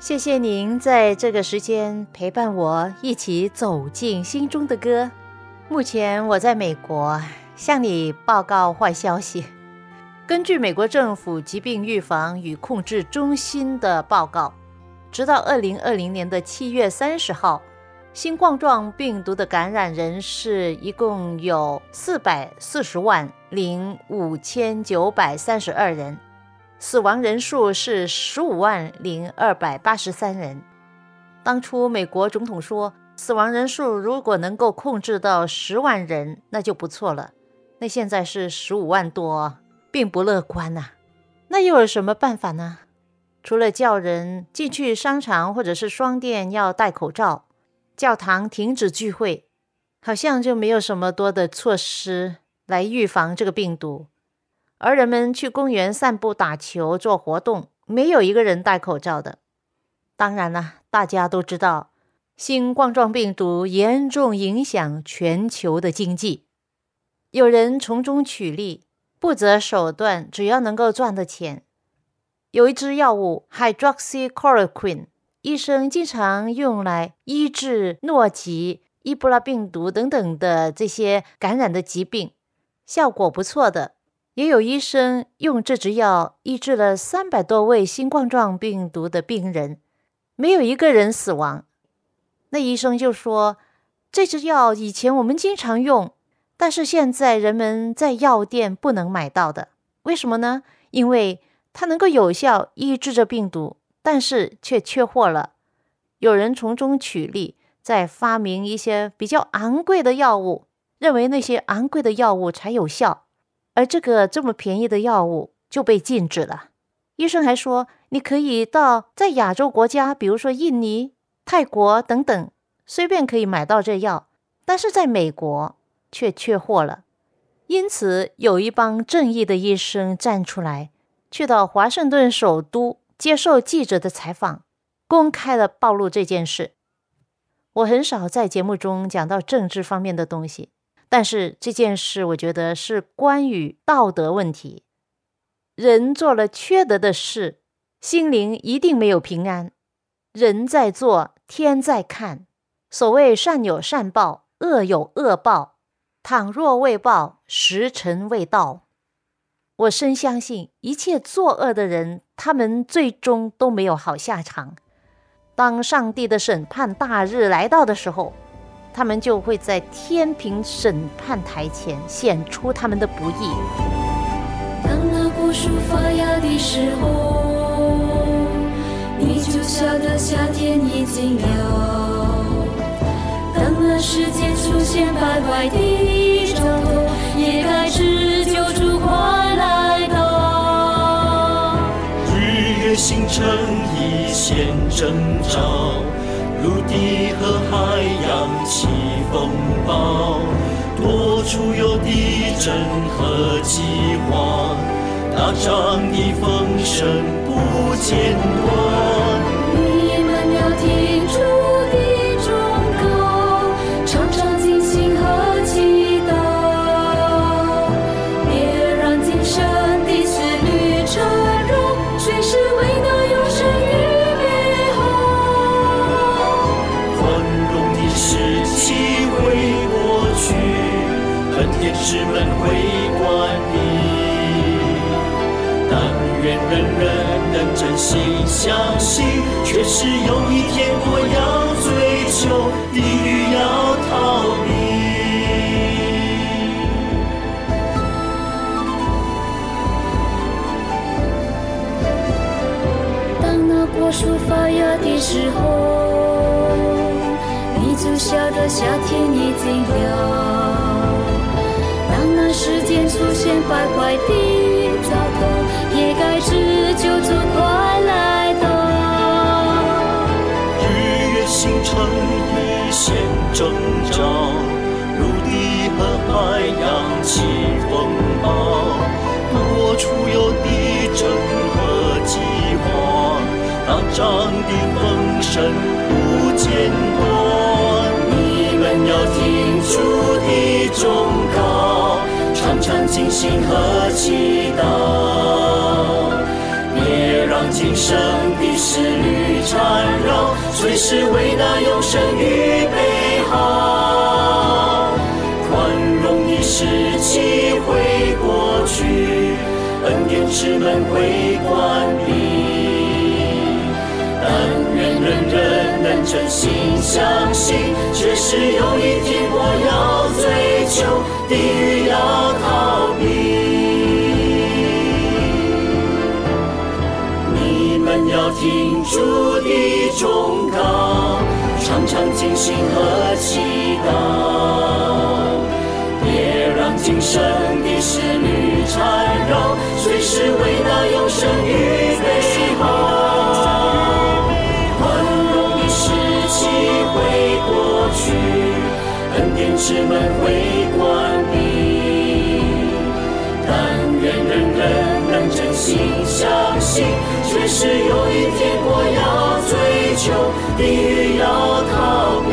谢谢您在这个时间陪伴我一起走进心中的歌。目前我在美国，向你报告坏消息。根据美国政府疾病预防与控制中心的报告，直到二零二零年的七月三十号，新冠状病毒的感染人士一共有四百四十万零五千九百三十二人。死亡人数是十五万零二百八十三人。当初美国总统说，死亡人数如果能够控制到十万人，那就不错了。那现在是十五万多，并不乐观呐。那又有什么办法呢？除了叫人进去商场或者是商店要戴口罩，教堂停止聚会，好像就没有什么多的措施来预防这个病毒。而人们去公园散步、打球、做活动，没有一个人戴口罩的。当然了，大家都知道，新冠状病毒严重影响全球的经济，有人从中取利，不择手段，只要能够赚的钱。有一支药物 hydroxychloroquine，医生经常用来医治诺吉、伊布拉病毒等等的这些感染的疾病，效果不错的。也有医生用这支药医治了三百多位新冠状病毒的病人，没有一个人死亡。那医生就说：“这支药以前我们经常用，但是现在人们在药店不能买到的。为什么呢？因为它能够有效抑制这病毒，但是却缺货了。有人从中取利，在发明一些比较昂贵的药物，认为那些昂贵的药物才有效。”而这个这么便宜的药物就被禁止了。医生还说，你可以到在亚洲国家，比如说印尼、泰国等等，随便可以买到这药，但是在美国却缺货了。因此，有一帮正义的医生站出来，去到华盛顿首都接受记者的采访，公开的暴露这件事。我很少在节目中讲到政治方面的东西。但是这件事，我觉得是关于道德问题。人做了缺德的事，心灵一定没有平安。人在做，天在看。所谓善有善报，恶有恶报。倘若未报，时辰未到。我深相信，一切作恶的人，他们最终都没有好下场。当上帝的审判大日来到的时候。他们就会在天平审判台前显出他们的不义。当那果树发芽的时候，你就晓得夏天已经了。当那世界出现败坏的兆头，也该知救主快来到。日月星辰已现征兆。陆地和海洋起风暴，多处有地震和饥荒，打仗的风声不间断。人人能真心相信，确实有一天我要追求，地狱要。逃避。当那果树发芽的时候，你就晓得夏天已经了。当那时间出现败坏的知救主快来到。日月星辰一线征兆，陆地和海洋起风暴，多处有地震和饥荒，打仗的风声不间断。你们要听主的忠告，常常警醒和祈祷。让今生的思虑缠绕，随时为那永生预备好。宽容的时期会过去，恩典之门会关闭。但愿人人能真心相信，确实有一天我要追求，地狱要主的忠告，常常警醒和祈祷，别让今生的思虑缠绕，随时为那永生预备好。宽容的时期会过去，恩典之门会关心相信，确实有一天我要追求，地狱要逃避。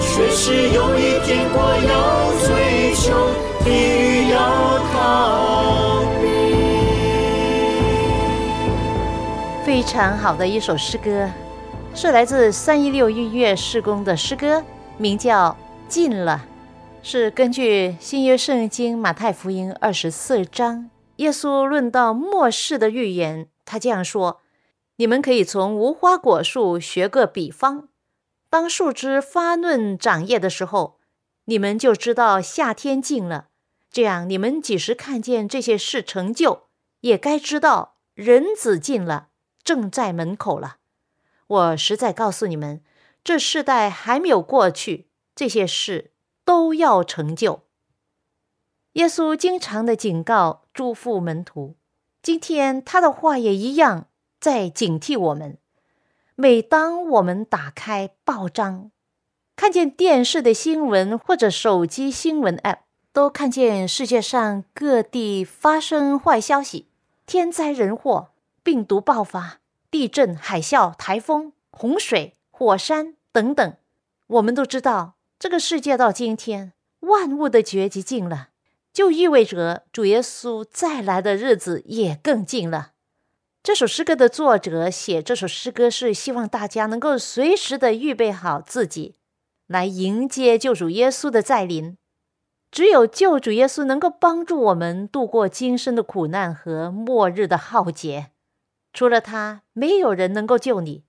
确实有一天我要追求，地狱要逃避。非常好的一首诗歌，是来自三一六音乐事工的诗歌，名叫《尽了》，是根据新约圣经马太福音二十四章，耶稣论到末世的预言，他这样说：“你们可以从无花果树学个比方，当树枝发嫩长叶的时候，你们就知道夏天近了。这样，你们几时看见这些事成就，也该知道人子近了。”正在门口了。我实在告诉你们，这世代还没有过去，这些事都要成就。耶稣经常的警告、嘱咐门徒，今天他的话也一样在警惕我们。每当我们打开报章，看见电视的新闻或者手机新闻 App，都看见世界上各地发生坏消息、天灾人祸。病毒爆发、地震、海啸、台风、洪水、火山等等，我们都知道，这个世界到今天万物的绝迹近了，就意味着主耶稣再来的日子也更近了。这首诗歌的作者写这首诗歌是希望大家能够随时的预备好自己，来迎接救主耶稣的再临。只有救主耶稣能够帮助我们度过今生的苦难和末日的浩劫。除了他，没有人能够救你。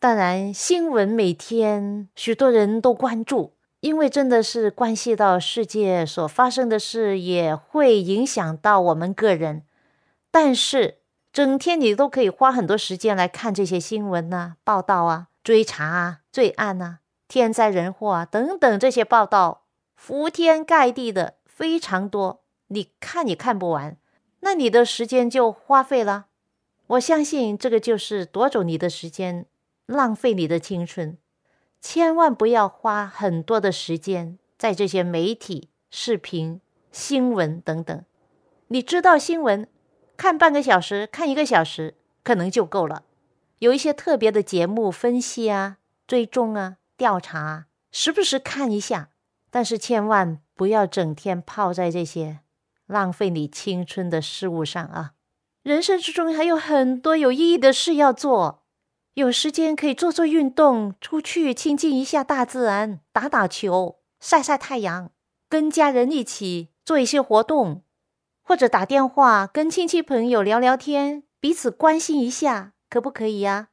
当然，新闻每天许多人都关注，因为真的是关系到世界所发生的事，也会影响到我们个人。但是，整天你都可以花很多时间来看这些新闻呐、报道啊、追查啊、罪案呐、天灾人祸啊等等这些报道，铺天盖地的非常多，你看也看不完，那你的时间就花费了。我相信这个就是夺走你的时间，浪费你的青春。千万不要花很多的时间在这些媒体、视频、新闻等等。你知道新闻，看半个小时、看一个小时可能就够了。有一些特别的节目分析啊、追踪啊、调查啊，时不时看一下。但是千万不要整天泡在这些浪费你青春的事物上啊！人生之中还有很多有意义的事要做，有时间可以做做运动，出去亲近一下大自然，打打球，晒晒太阳，跟家人一起做一些活动，或者打电话跟亲戚朋友聊聊天，彼此关心一下，可不可以呀？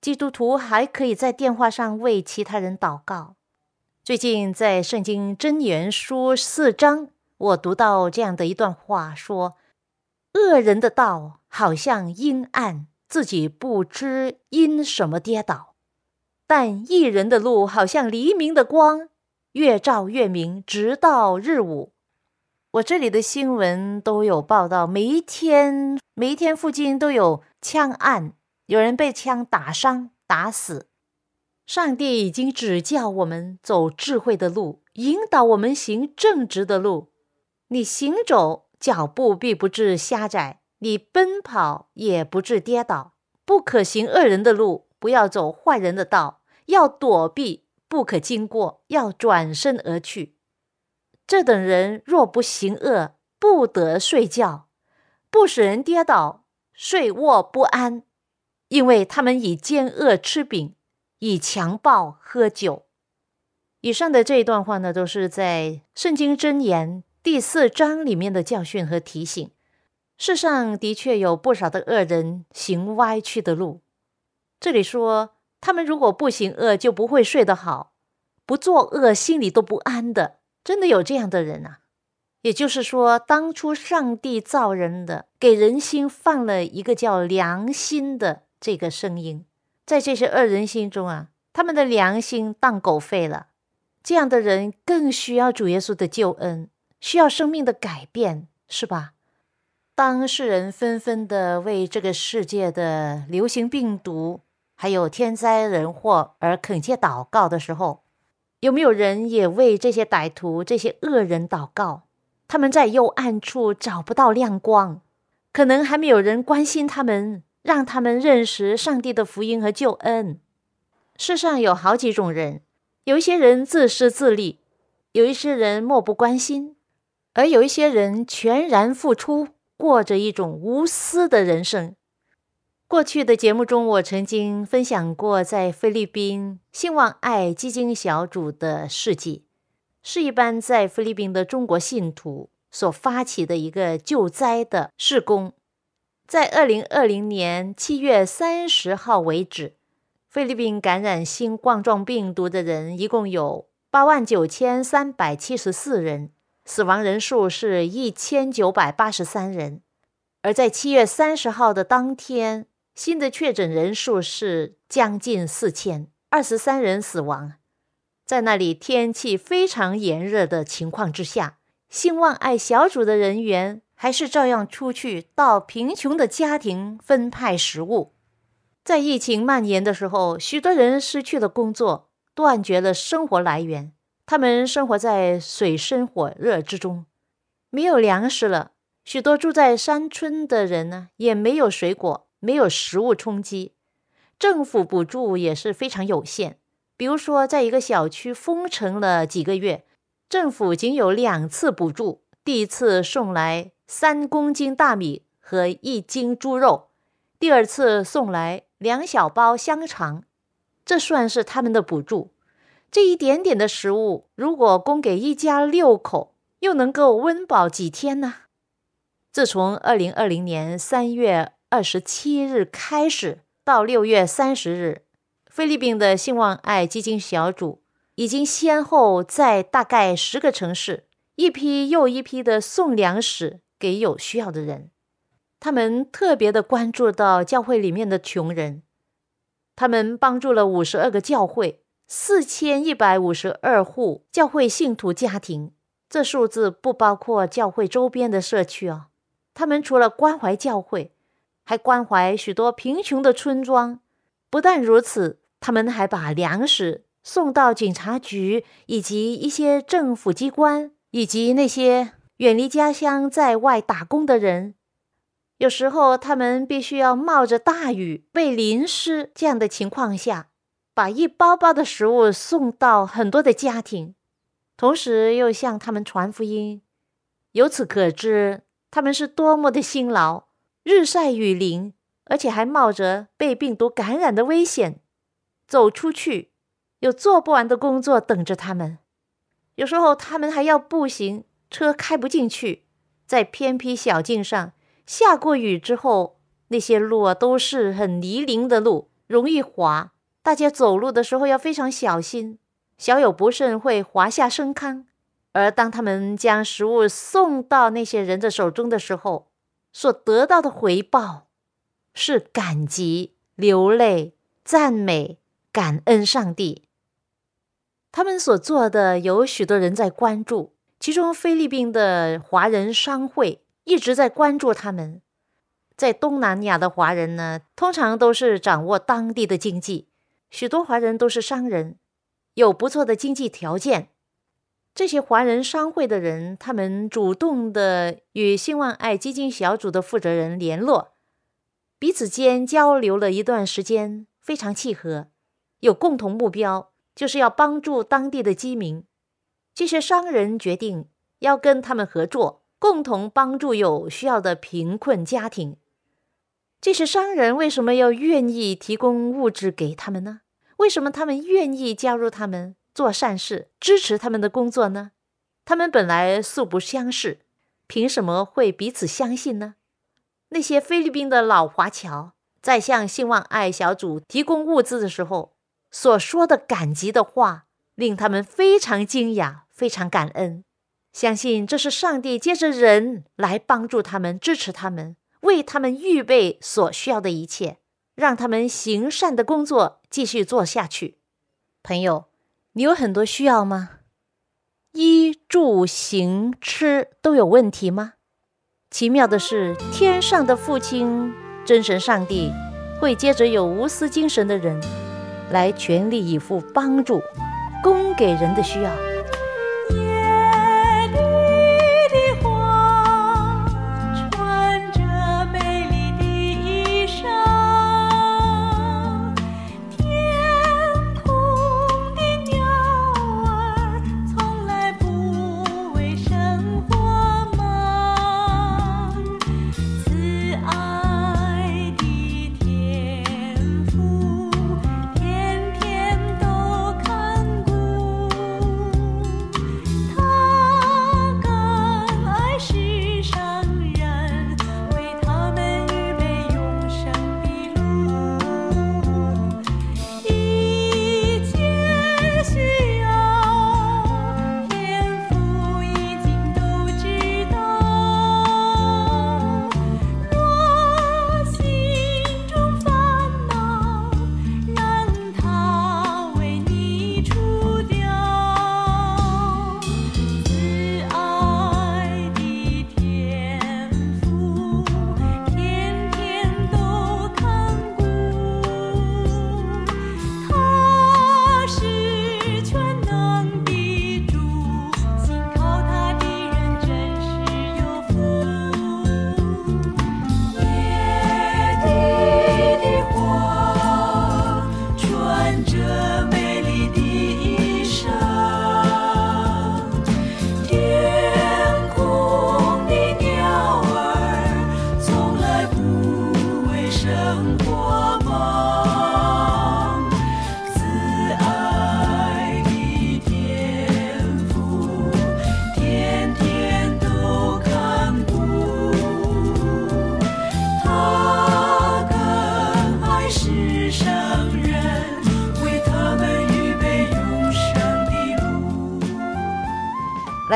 基督徒还可以在电话上为其他人祷告。最近在《圣经真言书》四章，我读到这样的一段话：说，恶人的道好像阴暗，自己不知因什么跌倒；但一人的路好像黎明的光，越照越明，直到日午。我这里的新闻都有报道，每一天，每一天附近都有枪案，有人被枪打伤、打死。上帝已经指教我们走智慧的路，引导我们行正直的路。你行走，脚步必不至狭窄；你奔跑，也不致跌倒。不可行恶人的路，不要走坏人的道，要躲避，不可经过，要转身而去。这等人若不行恶，不得睡觉，不使人跌倒，睡卧不安，因为他们以奸恶吃饼。以强暴喝酒。以上的这一段话呢，都是在《圣经箴言》第四章里面的教训和提醒。世上的确有不少的恶人行歪曲的路。这里说，他们如果不行恶，就不会睡得好；不作恶，心里都不安的。真的有这样的人啊！也就是说，当初上帝造人的，给人心放了一个叫良心的这个声音。在这些恶人心中啊，他们的良心当狗吠了。这样的人更需要主耶稣的救恩，需要生命的改变，是吧？当世人纷纷的为这个世界的流行病毒还有天灾人祸而恳切祷告的时候，有没有人也为这些歹徒、这些恶人祷告？他们在幽暗处找不到亮光，可能还没有人关心他们。让他们认识上帝的福音和救恩。世上有好几种人，有一些人自私自利，有一些人漠不关心，而有一些人全然付出，过着一种无私的人生。过去的节目中，我曾经分享过在菲律宾兴旺爱基金小组的事迹，是一般在菲律宾的中国信徒所发起的一个救灾的事工。在二零二零年七月三十号为止，菲律宾感染新冠状病毒的人一共有八万九千三百七十四人，死亡人数是一千九百八十三人。而在七月三十号的当天，新的确诊人数是将近四千，二十三人死亡。在那里天气非常炎热的情况之下，兴旺爱小组的人员。还是照样出去到贫穷的家庭分派食物。在疫情蔓延的时候，许多人失去了工作，断绝了生活来源。他们生活在水深火热之中，没有粮食了。许多住在山村的人呢，也没有水果，没有食物充饥。政府补助也是非常有限。比如说，在一个小区封城了几个月，政府仅有两次补助。第一次送来。三公斤大米和一斤猪肉，第二次送来两小包香肠，这算是他们的补助。这一点点的食物，如果供给一家六口，又能够温饱几天呢？自从二零二零年三月二十七日开始，到六月三十日，菲律宾的兴旺爱基金小组已经先后在大概十个城市，一批又一批的送粮食。给有需要的人，他们特别的关注到教会里面的穷人，他们帮助了五十二个教会，四千一百五十二户教会信徒家庭。这数字不包括教会周边的社区哦。他们除了关怀教会，还关怀许多贫穷的村庄。不但如此，他们还把粮食送到警察局以及一些政府机关，以及那些。远离家乡在外打工的人，有时候他们必须要冒着大雨、被淋湿这样的情况下，把一包包的食物送到很多的家庭，同时又向他们传福音。由此可知，他们是多么的辛劳，日晒雨淋，而且还冒着被病毒感染的危险走出去，有做不完的工作等着他们。有时候他们还要步行。车开不进去，在偏僻小径上，下过雨之后，那些路啊都是很泥泞的路，容易滑，大家走路的时候要非常小心，小有不慎会滑下深坑。而当他们将食物送到那些人的手中的时候，所得到的回报是感激、流泪、赞美、感恩上帝。他们所做的有许多人在关注，其中菲律宾的华人商会一直在关注他们。在东南亚的华人呢，通常都是掌握当地的经济，许多华人都是商人，有不错的经济条件。这些华人商会的人，他们主动的与兴旺爱基金小组的负责人联络，彼此间交流了一段时间，非常契合，有共同目标，就是要帮助当地的居民。这些商人决定要跟他们合作，共同帮助有需要的贫困家庭。这些商人为什么要愿意提供物质给他们呢？为什么他们愿意加入他们？做善事，支持他们的工作呢？他们本来素不相识，凭什么会彼此相信呢？那些菲律宾的老华侨在向兴旺爱小组提供物资的时候，所说的感激的话，令他们非常惊讶，非常感恩，相信这是上帝借着人来帮助他们，支持他们，为他们预备所需要的一切，让他们行善的工作继续做下去。朋友。你有很多需要吗？衣住行吃都有问题吗？奇妙的是，天上的父亲真神上帝会接着有无私精神的人来全力以赴帮助，供给人的需要。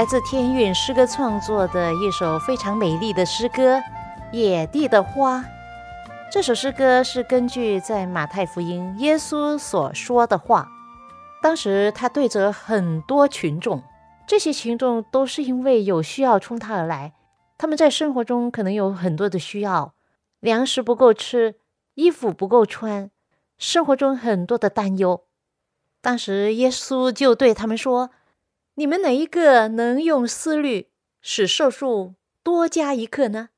来自天韵诗歌创作的一首非常美丽的诗歌《野地的花》。这首诗歌是根据在马太福音耶稣所说的话。当时他对着很多群众，这些群众都是因为有需要冲他而来。他们在生活中可能有很多的需要，粮食不够吃，衣服不够穿，生活中很多的担忧。当时耶稣就对他们说。你们哪一个能用思虑使寿数多加一刻呢？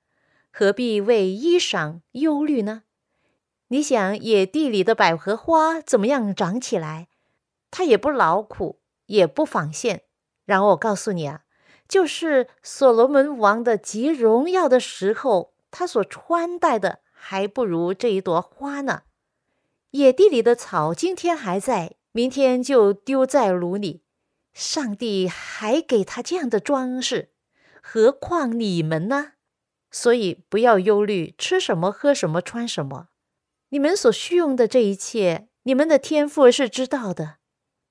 何必为衣裳忧虑呢？你想野地里的百合花怎么样长起来？它也不劳苦，也不纺线。然后我告诉你啊，就是所罗门王的极荣耀的时候，他所穿戴的还不如这一朵花呢。野地里的草今天还在，明天就丢在炉里。上帝还给他这样的装饰，何况你们呢？所以不要忧虑吃什么、喝什么、穿什么。你们所需用的这一切，你们的天赋是知道的。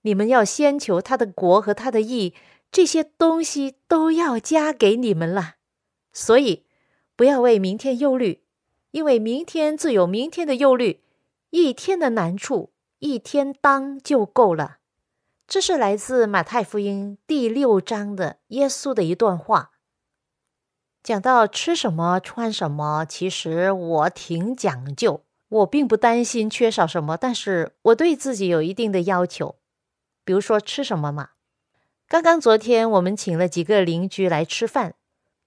你们要先求他的国和他的义，这些东西都要加给你们了。所以，不要为明天忧虑，因为明天自有明天的忧虑，一天的难处一天当就够了。这是来自马太福音第六章的耶稣的一段话。讲到吃什么、穿什么，其实我挺讲究，我并不担心缺少什么，但是我对自己有一定的要求。比如说吃什么嘛，刚刚昨天我们请了几个邻居来吃饭。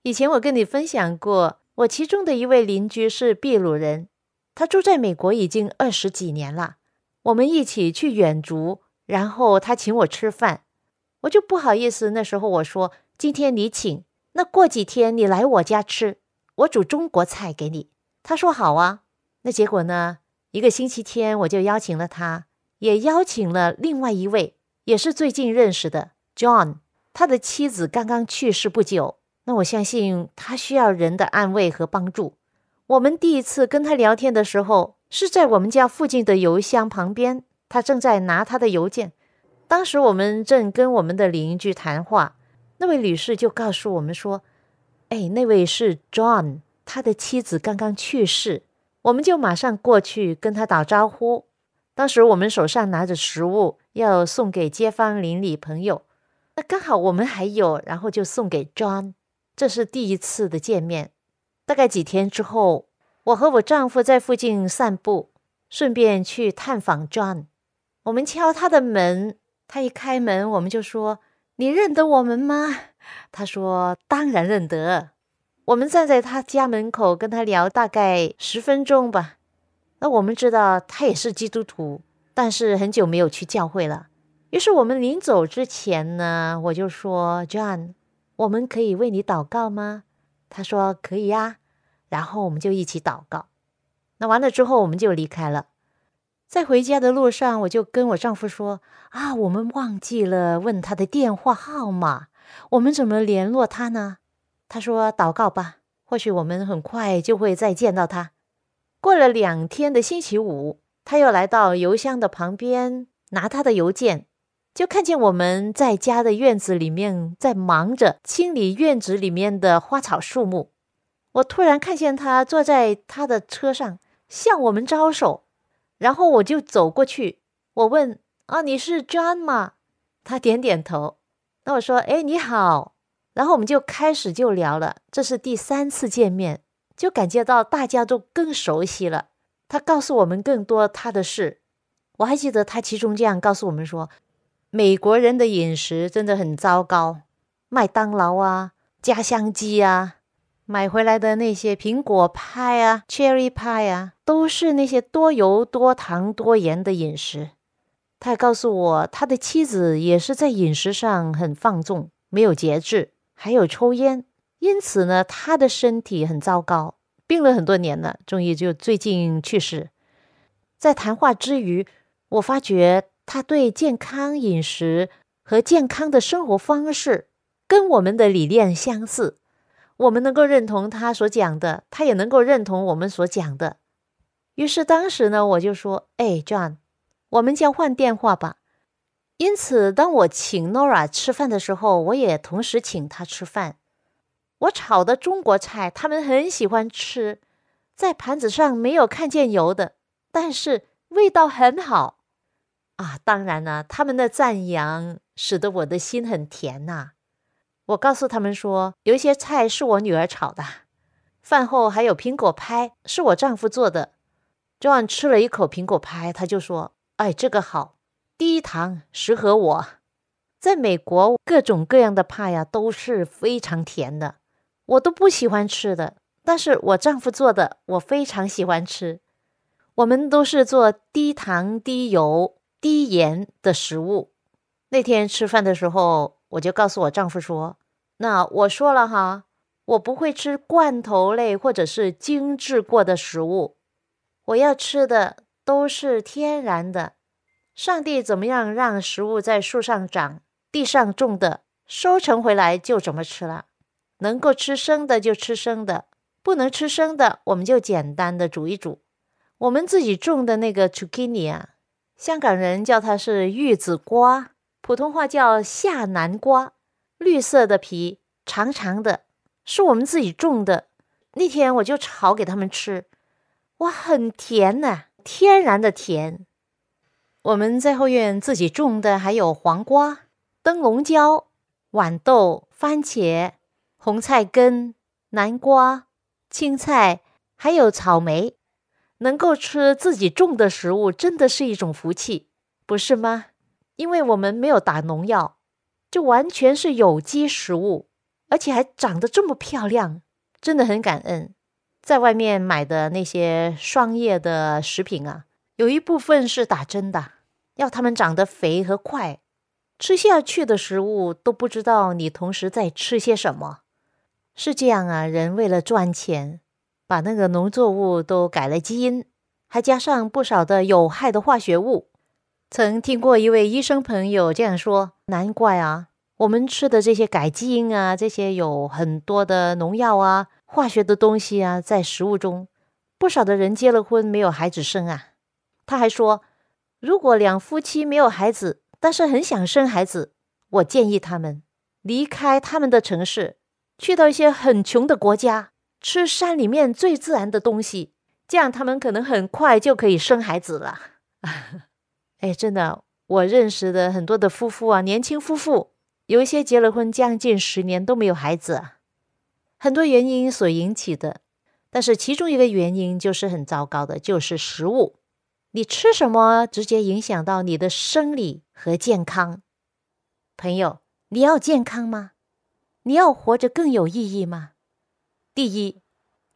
以前我跟你分享过，我其中的一位邻居是秘鲁人，他住在美国已经二十几年了。我们一起去远足。然后他请我吃饭，我就不好意思。那时候我说：“今天你请，那过几天你来我家吃，我煮中国菜给你。”他说：“好啊。”那结果呢？一个星期天我就邀请了他，也邀请了另外一位，也是最近认识的 John。他的妻子刚刚去世不久，那我相信他需要人的安慰和帮助。我们第一次跟他聊天的时候，是在我们家附近的邮箱旁边。他正在拿他的邮件，当时我们正跟我们的邻居谈话，那位女士就告诉我们说：“哎，那位是 John，他的妻子刚刚去世。”我们就马上过去跟他打招呼。当时我们手上拿着食物要送给街坊邻里朋友，那刚好我们还有，然后就送给 John。这是第一次的见面。大概几天之后，我和我丈夫在附近散步，顺便去探访 John。我们敲他的门，他一开门，我们就说：“你认得我们吗？”他说：“当然认得。”我们站在他家门口跟他聊大概十分钟吧。那我们知道他也是基督徒，但是很久没有去教会了。于是我们临走之前呢，我就说：“John，我们可以为你祷告吗？”他说：“可以呀。”然后我们就一起祷告。那完了之后，我们就离开了。在回家的路上，我就跟我丈夫说：“啊，我们忘记了问他的电话号码，我们怎么联络他呢？”他说：“祷告吧，或许我们很快就会再见到他。”过了两天的星期五，他又来到邮箱的旁边拿他的邮件，就看见我们在家的院子里面在忙着清理院子里面的花草树木。我突然看见他坐在他的车上，向我们招手。然后我就走过去，我问：“啊，你是 John 吗？”他点点头。那我说：“哎，你好。”然后我们就开始就聊了。这是第三次见面，就感觉到大家都更熟悉了。他告诉我们更多他的事。我还记得他其中这样告诉我们说：“美国人的饮食真的很糟糕，麦当劳啊，家乡鸡啊。”买回来的那些苹果派啊，cherry 派啊，都是那些多油、多糖、多盐的饮食。他还告诉我，他的妻子也是在饮食上很放纵，没有节制，还有抽烟。因此呢，他的身体很糟糕，病了很多年了，终于就最近去世。在谈话之余，我发觉他对健康饮食和健康的生活方式跟我们的理念相似。我们能够认同他所讲的，他也能够认同我们所讲的。于是当时呢，我就说：“哎，John，我们交换电话吧。”因此，当我请 Nora 吃饭的时候，我也同时请他吃饭。我炒的中国菜，他们很喜欢吃，在盘子上没有看见油的，但是味道很好啊！当然了，他们的赞扬使得我的心很甜呐。我告诉他们说，有一些菜是我女儿炒的，饭后还有苹果派是我丈夫做的。John 吃了一口苹果派，他就说：“哎，这个好，低糖，适合我。”在美国，各种各样的派呀都是非常甜的，我都不喜欢吃的。但是我丈夫做的，我非常喜欢吃。我们都是做低糖、低油、低盐的食物。那天吃饭的时候。我就告诉我丈夫说：“那我说了哈，我不会吃罐头类或者是精致过的食物，我要吃的都是天然的。上帝怎么样让食物在树上长、地上种的，收成回来就怎么吃了。能够吃生的就吃生的，不能吃生的我们就简单的煮一煮。我们自己种的那个 zucchini 啊，香港人叫它是玉子瓜，普通话叫下南瓜，绿色的皮，长长的，是我们自己种的。那天我就炒给他们吃，哇，很甜呐，天然的甜。我们在后院自己种的还有黄瓜、灯笼椒、豌豆、番茄、红菜根、南瓜、青菜，还有草莓。能够吃自己种的食物，真的是一种福气，不是吗？因为我们没有打农药，就完全是有机食物，而且还长得这么漂亮，真的很感恩。在外面买的那些双叶的食品啊，有一部分是打针的，要它们长得肥和快，吃下去的食物都不知道你同时在吃些什么。是这样啊，人为了赚钱。把那个农作物都改了基因，还加上不少的有害的化学物。曾听过一位医生朋友这样说：“难怪啊，我们吃的这些改基因啊，这些有很多的农药啊、化学的东西啊，在食物中，不少的人结了婚没有孩子生啊。”他还说：“如果两夫妻没有孩子，但是很想生孩子，我建议他们离开他们的城市，去到一些很穷的国家。”吃山里面最自然的东西，这样他们可能很快就可以生孩子了。哎，真的，我认识的很多的夫妇啊，年轻夫妇有一些结了婚将近十年都没有孩子，很多原因所引起的。但是其中一个原因就是很糟糕的，就是食物。你吃什么直接影响到你的生理和健康。朋友，你要健康吗？你要活着更有意义吗？第一，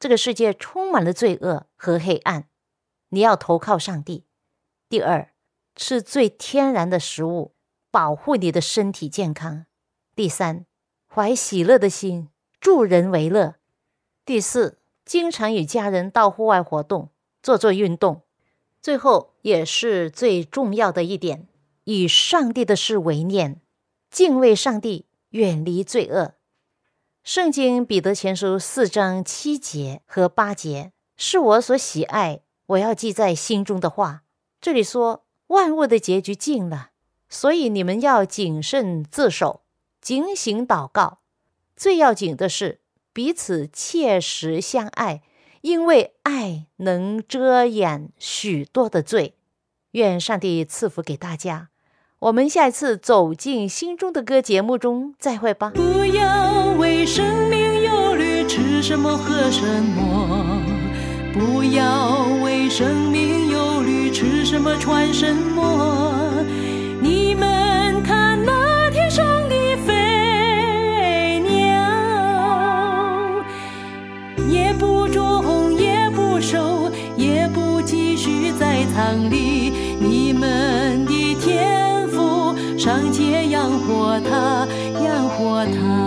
这个世界充满了罪恶和黑暗，你要投靠上帝。第二，吃最天然的食物，保护你的身体健康。第三，怀喜乐的心，助人为乐。第四，经常与家人到户外活动，做做运动。最后，也是最重要的一点，以上帝的事为念，敬畏上帝，远离罪恶。圣经彼得前书四章七节和八节是我所喜爱，我要记在心中的话。这里说万物的结局近了，所以你们要谨慎自守，警醒祷告。最要紧的是彼此切实相爱，因为爱能遮掩许多的罪。愿上帝赐福给大家。我们下一次走进心中的歌节目中再会吧。不要为生命忧虑，吃什么喝什么；不要为生命忧虑，吃什么穿什么。厂里。你们的天。赋，上街养活他，养活他。